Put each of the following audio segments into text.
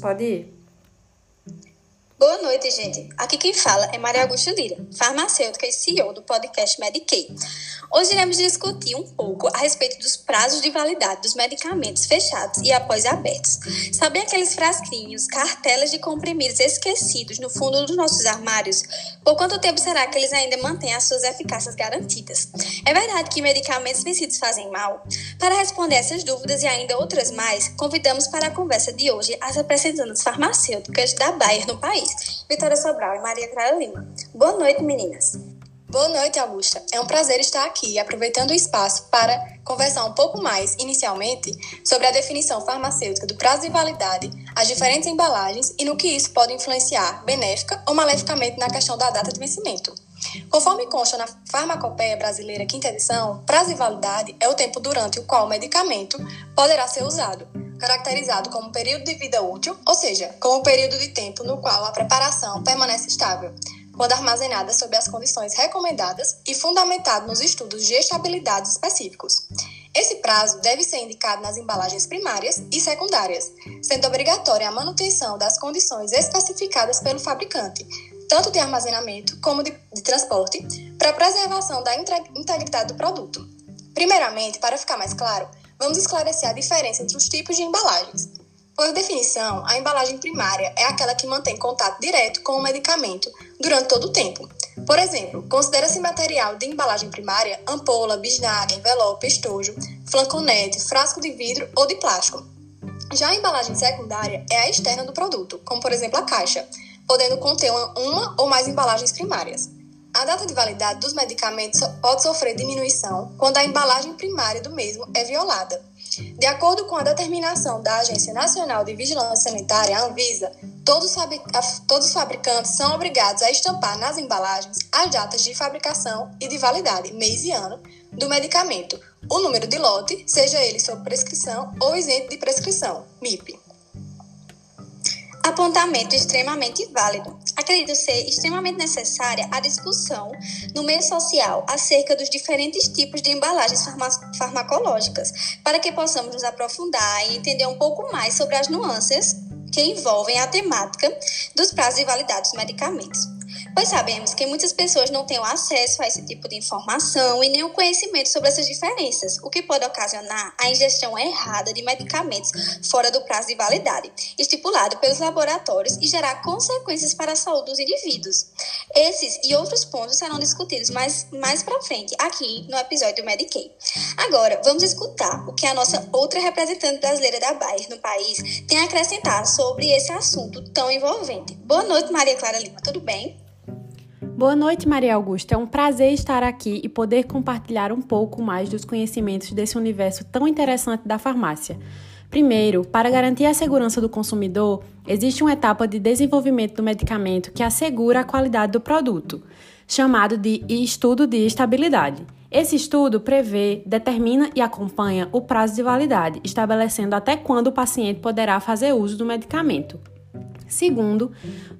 Pode ir. Boa noite, gente. Aqui quem fala é Maria Augusta Lira, farmacêutica e CEO do podcast Medicaid. Hoje iremos discutir um pouco a respeito dos prazos de validade dos medicamentos fechados e após abertos. Sabem aqueles frasquinhos, cartelas de comprimidos esquecidos no fundo dos nossos armários? Por quanto tempo será que eles ainda mantêm as suas eficácias garantidas? É verdade que medicamentos vencidos fazem mal? Para responder essas dúvidas e ainda outras mais, convidamos para a conversa de hoje as representantes farmacêuticas da Bayer no país, Vitória Sobral e Maria Clara Lima. Boa noite, meninas. Boa noite, Augusta. É um prazer estar aqui, aproveitando o espaço para conversar um pouco mais, inicialmente, sobre a definição farmacêutica do prazo de validade, as diferentes embalagens e no que isso pode influenciar benéfica ou maleficamente na questão da data de vencimento. Conforme consta na Farmacopeia Brasileira Quinta Edição, prazo de validade é o tempo durante o qual o medicamento poderá ser usado, caracterizado como período de vida útil, ou seja, como o período de tempo no qual a preparação permanece estável, quando armazenada sob as condições recomendadas e fundamentado nos estudos de estabilidade específicos. Esse prazo deve ser indicado nas embalagens primárias e secundárias, sendo obrigatória a manutenção das condições especificadas pelo fabricante, tanto de armazenamento como de, de transporte, para preservação da integridade do produto. Primeiramente, para ficar mais claro, vamos esclarecer a diferença entre os tipos de embalagens. Por definição, a embalagem primária é aquela que mantém contato direto com o medicamento durante todo o tempo. Por exemplo, considera-se material de embalagem primária ampola, bisnaga, envelope, estojo, flanconete, frasco de vidro ou de plástico. Já a embalagem secundária é a externa do produto, como por exemplo a caixa, podendo conter uma, uma ou mais embalagens primárias. A data de validade dos medicamentos pode sofrer diminuição quando a embalagem primária do mesmo é violada. De acordo com a determinação da Agência Nacional de Vigilância Sanitária, Anvisa, todos os fabricantes são obrigados a estampar nas embalagens as datas de fabricação e de validade, mês e ano, do medicamento, o número de lote, seja ele sob prescrição ou isento de prescrição, MIP. Apontamento extremamente válido. Acredito ser extremamente necessária a discussão no meio social acerca dos diferentes tipos de embalagens farmacológicas, para que possamos nos aprofundar e entender um pouco mais sobre as nuances que envolvem a temática dos prazos de validade dos medicamentos pois sabemos que muitas pessoas não têm acesso a esse tipo de informação e nem o conhecimento sobre essas diferenças, o que pode ocasionar a ingestão errada de medicamentos fora do prazo de validade, estipulado pelos laboratórios e gerar consequências para a saúde dos indivíduos. Esses e outros pontos serão discutidos mais, mais para frente, aqui no episódio do Medicaid. Agora, vamos escutar o que a nossa outra representante brasileira da Bayer no país tem a acrescentar sobre esse assunto tão envolvente. Boa noite, Maria Clara Lima, tudo bem? Boa noite, Maria Augusta. É um prazer estar aqui e poder compartilhar um pouco mais dos conhecimentos desse universo tão interessante da farmácia. Primeiro, para garantir a segurança do consumidor, existe uma etapa de desenvolvimento do medicamento que assegura a qualidade do produto, chamado de estudo de estabilidade. Esse estudo prevê, determina e acompanha o prazo de validade, estabelecendo até quando o paciente poderá fazer uso do medicamento. Segundo,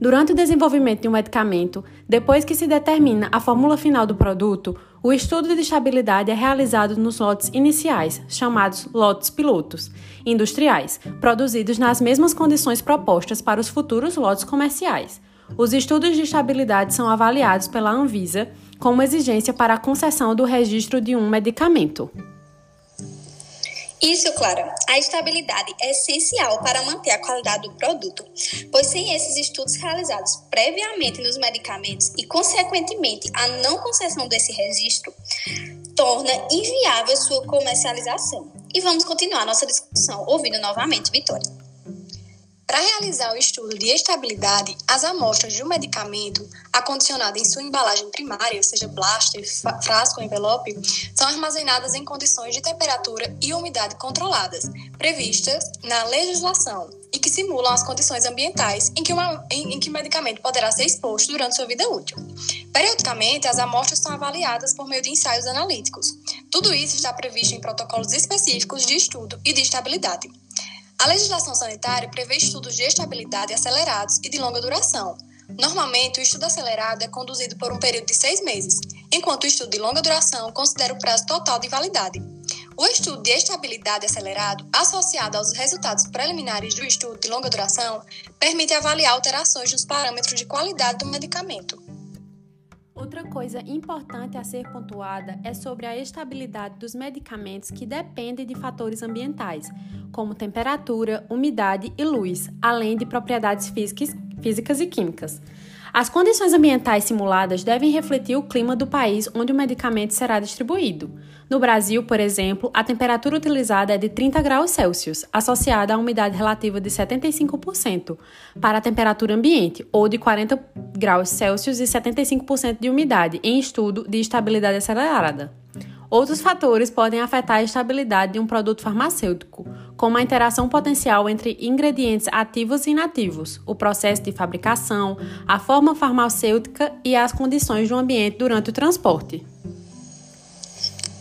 durante o desenvolvimento de um medicamento, depois que se determina a fórmula final do produto, o estudo de estabilidade é realizado nos lotes iniciais, chamados lotes pilotos, industriais, produzidos nas mesmas condições propostas para os futuros lotes comerciais. Os estudos de estabilidade são avaliados pela Anvisa como exigência para a concessão do registro de um medicamento. Isso, Clara, a estabilidade é essencial para manter a qualidade do produto, pois sem esses estudos realizados previamente nos medicamentos e, consequentemente, a não concessão desse registro, torna inviável sua comercialização. E vamos continuar nossa discussão ouvindo novamente Vitória. Para realizar o estudo de estabilidade, as amostras de um medicamento acondicionado em sua embalagem primária, seja blaster, frasco ou envelope, são armazenadas em condições de temperatura e umidade controladas, previstas na legislação, e que simulam as condições ambientais em que, uma, em, em que o medicamento poderá ser exposto durante sua vida útil. Periodicamente, as amostras são avaliadas por meio de ensaios analíticos. Tudo isso está previsto em protocolos específicos de estudo e de estabilidade. A legislação sanitária prevê estudos de estabilidade acelerados e de longa duração. Normalmente, o estudo acelerado é conduzido por um período de seis meses, enquanto o estudo de longa duração considera o prazo total de validade. O estudo de estabilidade acelerado, associado aos resultados preliminares do estudo de longa duração, permite avaliar alterações nos parâmetros de qualidade do medicamento. Outra coisa importante a ser pontuada é sobre a estabilidade dos medicamentos que dependem de fatores ambientais, como temperatura, umidade e luz, além de propriedades físicas, e químicas. As condições ambientais simuladas devem refletir o clima do país onde o medicamento será distribuído. No Brasil, por exemplo, a temperatura utilizada é de 30 graus Celsius, associada à umidade relativa de 75% para a temperatura ambiente, ou de 40 graus Celsius e 75% de umidade, em estudo de estabilidade acelerada. Outros fatores podem afetar a estabilidade de um produto farmacêutico, como a interação potencial entre ingredientes ativos e inativos, o processo de fabricação, a forma farmacêutica e as condições do ambiente durante o transporte.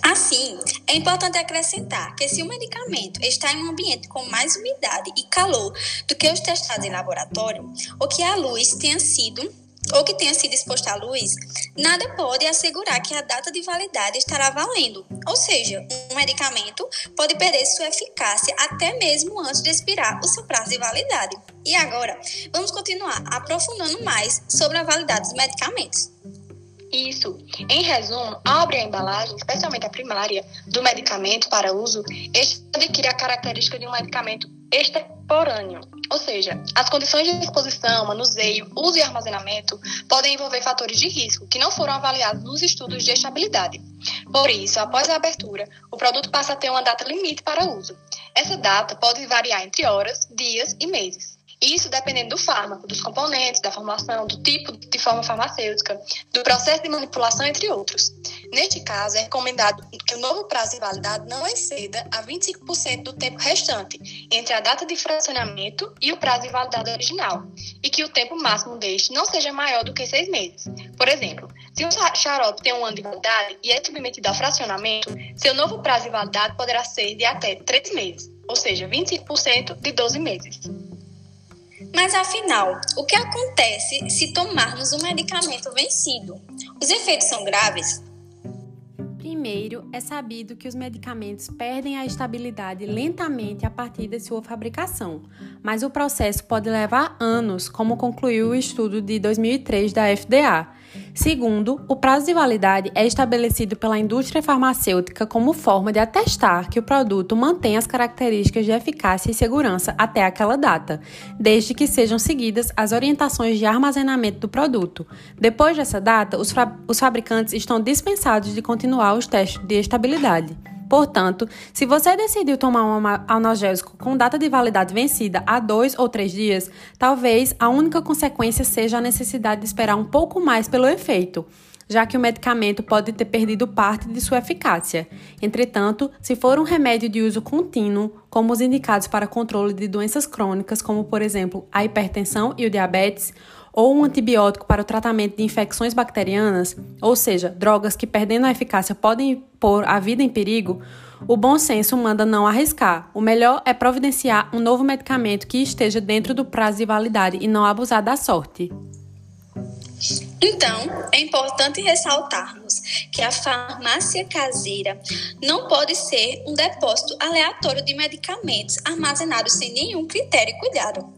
Assim, é importante acrescentar que se o medicamento está em um ambiente com mais umidade e calor do que os testados em laboratório, ou que a luz tenha sido ou que tenha sido exposto à luz, nada pode assegurar que a data de validade estará valendo. Ou seja, um medicamento pode perder sua eficácia até mesmo antes de expirar o seu prazo de validade. E agora, vamos continuar aprofundando mais sobre a validade dos medicamentos. Isso. Em resumo, ao abrir a embalagem, especialmente a primária, do medicamento para uso, este adquire a característica de um medicamento extemporâneo, ou seja, as condições de exposição, manuseio, uso e armazenamento podem envolver fatores de risco que não foram avaliados nos estudos de estabilidade. Por isso, após a abertura, o produto passa a ter uma data limite para uso. Essa data pode variar entre horas, dias e meses. Isso dependendo do fármaco, dos componentes, da formulação, do tipo de forma farmacêutica, do processo de manipulação, entre outros. Neste caso, é recomendado que o novo prazo de validade não exceda a 25% do tempo restante entre a data de fracionamento e o prazo de validade original, e que o tempo máximo deste não seja maior do que seis meses. Por exemplo, se um xarope tem um ano de validade e é submetido a fracionamento, seu novo prazo de validade poderá ser de até três meses, ou seja, 25% de 12 meses. Mas afinal, o que acontece se tomarmos um medicamento vencido? Os efeitos são graves? Primeiro, é sabido que os medicamentos perdem a estabilidade lentamente a partir de sua fabricação, mas o processo pode levar anos, como concluiu o estudo de 2003 da FDA. Segundo, o prazo de validade é estabelecido pela indústria farmacêutica como forma de atestar que o produto mantém as características de eficácia e segurança até aquela data, desde que sejam seguidas as orientações de armazenamento do produto. Depois dessa data, os, os fabricantes estão dispensados de continuar os testes de estabilidade. Portanto, se você decidiu tomar um analgésico com data de validade vencida há dois ou três dias, talvez a única consequência seja a necessidade de esperar um pouco mais pelo efeito, já que o medicamento pode ter perdido parte de sua eficácia. Entretanto, se for um remédio de uso contínuo, como os indicados para controle de doenças crônicas, como por exemplo a hipertensão e o diabetes, ou um antibiótico para o tratamento de infecções bacterianas, ou seja, drogas que perdendo a eficácia podem pôr a vida em perigo, o bom senso manda não arriscar. O melhor é providenciar um novo medicamento que esteja dentro do prazo de validade e não abusar da sorte. Então, é importante ressaltarmos que a farmácia caseira não pode ser um depósito aleatório de medicamentos armazenados sem nenhum critério e cuidado.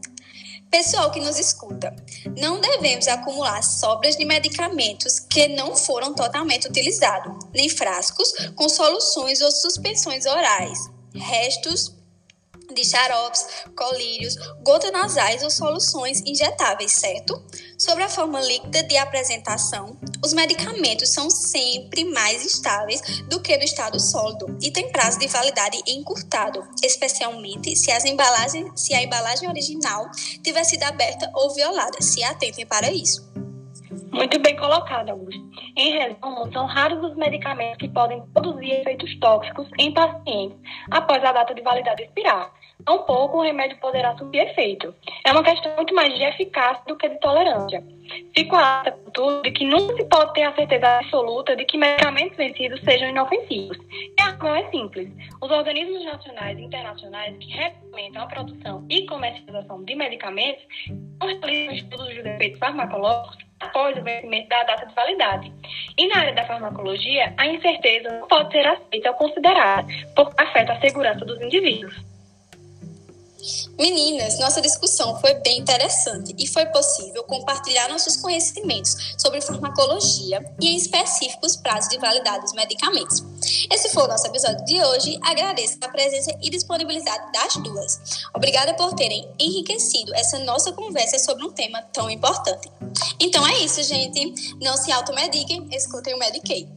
Pessoal que nos escuta, não devemos acumular sobras de medicamentos que não foram totalmente utilizados, nem frascos com soluções ou suspensões orais, restos de xaropes, colírios, gotas nasais ou soluções injetáveis, certo? Sobre a forma líquida de apresentação, os medicamentos são sempre mais estáveis do que no estado sólido e têm prazo de validade encurtado, especialmente se, as embalagens, se a embalagem original tiver sido aberta ou violada. Se atentem para isso. Muito bem colocado, Augusto. Em resumo, são raros os medicamentos que podem produzir efeitos tóxicos em pacientes após a data de validade expirar. Tampouco o remédio poderá subir efeito. É uma questão muito mais de eficácia do que de tolerância. Fico alerta, contudo, de que nunca se pode ter a certeza absoluta de que medicamentos vencidos sejam inofensivos. E a razão é simples. Os organismos nacionais e internacionais que regulamentam a produção e comercialização de medicamentos não realizam estudos de efeitos farmacológicos após o vencimento da data de validade. E na área da farmacologia, a incerteza não pode ser aceita ou considerada, porque afeta a segurança dos indivíduos. Meninas, nossa discussão foi bem interessante e foi possível compartilhar nossos conhecimentos sobre farmacologia e, em específico, os prazos de validade dos medicamentos. Esse foi o nosso episódio de hoje. Agradeço a presença e disponibilidade das duas. Obrigada por terem enriquecido essa nossa conversa sobre um tema tão importante. Então é isso, gente. Não se automediquem, escutem o Medicaid.